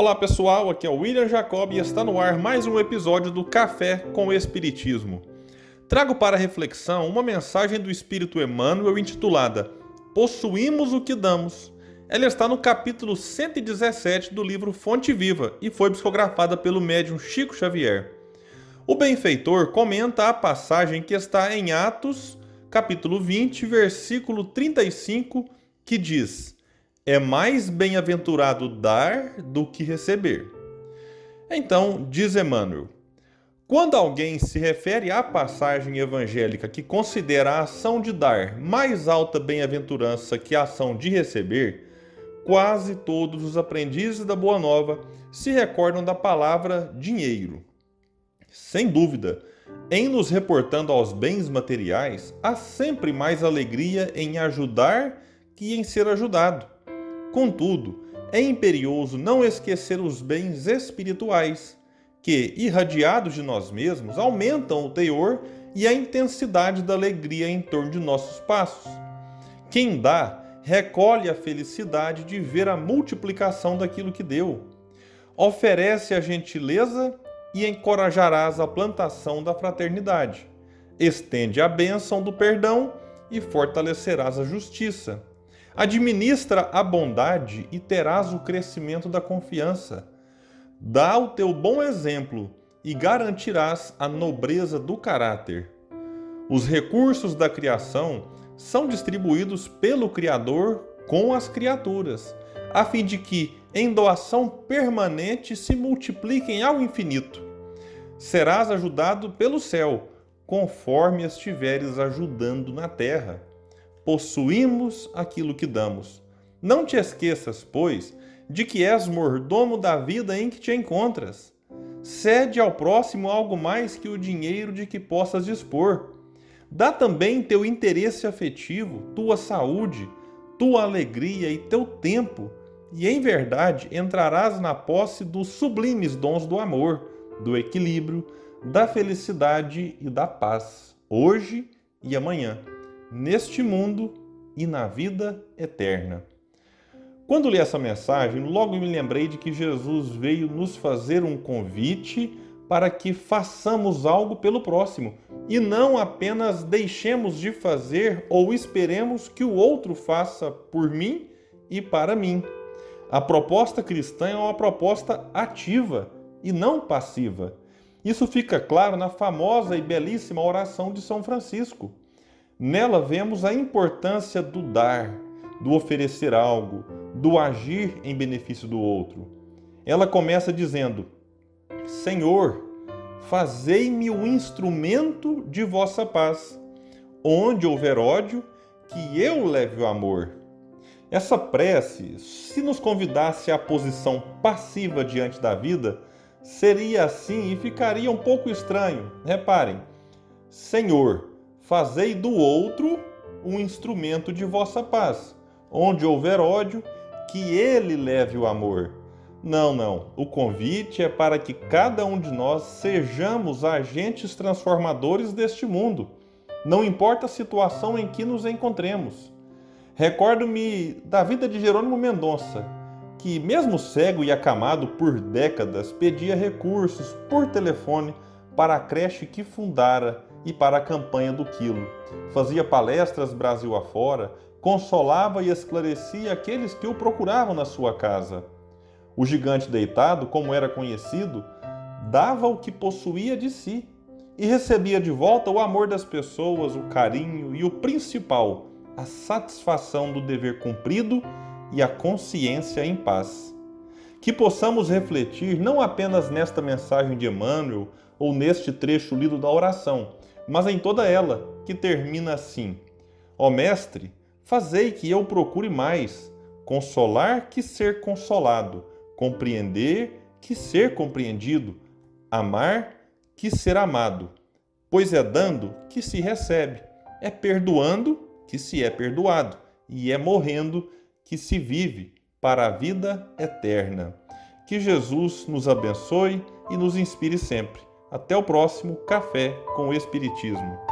Olá pessoal, aqui é o William Jacob e está no ar mais um episódio do Café com o Espiritismo. Trago para reflexão uma mensagem do Espírito Emmanuel intitulada Possuímos o que damos. Ela está no capítulo 117 do livro Fonte Viva e foi psicografada pelo médium Chico Xavier. O benfeitor comenta a passagem que está em Atos, capítulo 20, versículo 35, que diz: é mais bem-aventurado dar do que receber. Então, diz Emmanuel, quando alguém se refere à passagem evangélica que considera a ação de dar mais alta bem-aventurança que a ação de receber, quase todos os aprendizes da Boa Nova se recordam da palavra dinheiro. Sem dúvida, em nos reportando aos bens materiais, há sempre mais alegria em ajudar que em ser ajudado. Contudo, é imperioso não esquecer os bens espirituais, que, irradiados de nós mesmos, aumentam o teor e a intensidade da alegria em torno de nossos passos. Quem dá, recolhe a felicidade de ver a multiplicação daquilo que deu. Oferece a gentileza e encorajarás a plantação da fraternidade. Estende a bênção do perdão e fortalecerás a justiça. Administra a bondade e terás o crescimento da confiança. Dá o teu bom exemplo e garantirás a nobreza do caráter. Os recursos da criação são distribuídos pelo Criador com as criaturas, a fim de que, em doação permanente, se multipliquem ao infinito. Serás ajudado pelo céu, conforme estiveres ajudando na terra possuímos aquilo que damos. Não te esqueças, pois, de que és mordomo da vida em que te encontras. Cede ao próximo algo mais que o dinheiro de que possas dispor. Dá também teu interesse afetivo, tua saúde, tua alegria e teu tempo, e em verdade entrarás na posse dos sublimes dons do amor, do equilíbrio, da felicidade e da paz, hoje e amanhã neste mundo e na vida eterna. Quando li essa mensagem, logo me lembrei de que Jesus veio nos fazer um convite para que façamos algo pelo próximo e não apenas deixemos de fazer ou esperemos que o outro faça por mim e para mim. A proposta cristã é uma proposta ativa e não passiva. Isso fica claro na famosa e belíssima oração de São Francisco. Nela vemos a importância do dar, do oferecer algo, do agir em benefício do outro. Ela começa dizendo: Senhor, fazei-me o instrumento de vossa paz. Onde houver ódio, que eu leve o amor. Essa prece, se nos convidasse à posição passiva diante da vida, seria assim e ficaria um pouco estranho. Reparem, Senhor, fazei do outro um instrumento de vossa paz. Onde houver ódio, que ele leve o amor. Não, não. O convite é para que cada um de nós sejamos agentes transformadores deste mundo. Não importa a situação em que nos encontremos. Recordo-me da vida de Jerônimo Mendonça, que, mesmo cego e acamado por décadas, pedia recursos por telefone para a creche que fundara e para a campanha do quilo. Fazia palestras Brasil afora, consolava e esclarecia aqueles que o procuravam na sua casa. O gigante deitado, como era conhecido, dava o que possuía de si e recebia de volta o amor das pessoas, o carinho e o principal, a satisfação do dever cumprido e a consciência em paz. Que possamos refletir não apenas nesta mensagem de Emmanuel ou neste trecho lido da oração, mas em toda ela, que termina assim: Ó Mestre, fazei que eu procure mais, consolar que ser consolado, compreender que ser compreendido, amar que ser amado. Pois é dando que se recebe, é perdoando que se é perdoado, e é morrendo que se vive para a vida eterna. Que Jesus nos abençoe e nos inspire sempre. Até o próximo Café com o Espiritismo.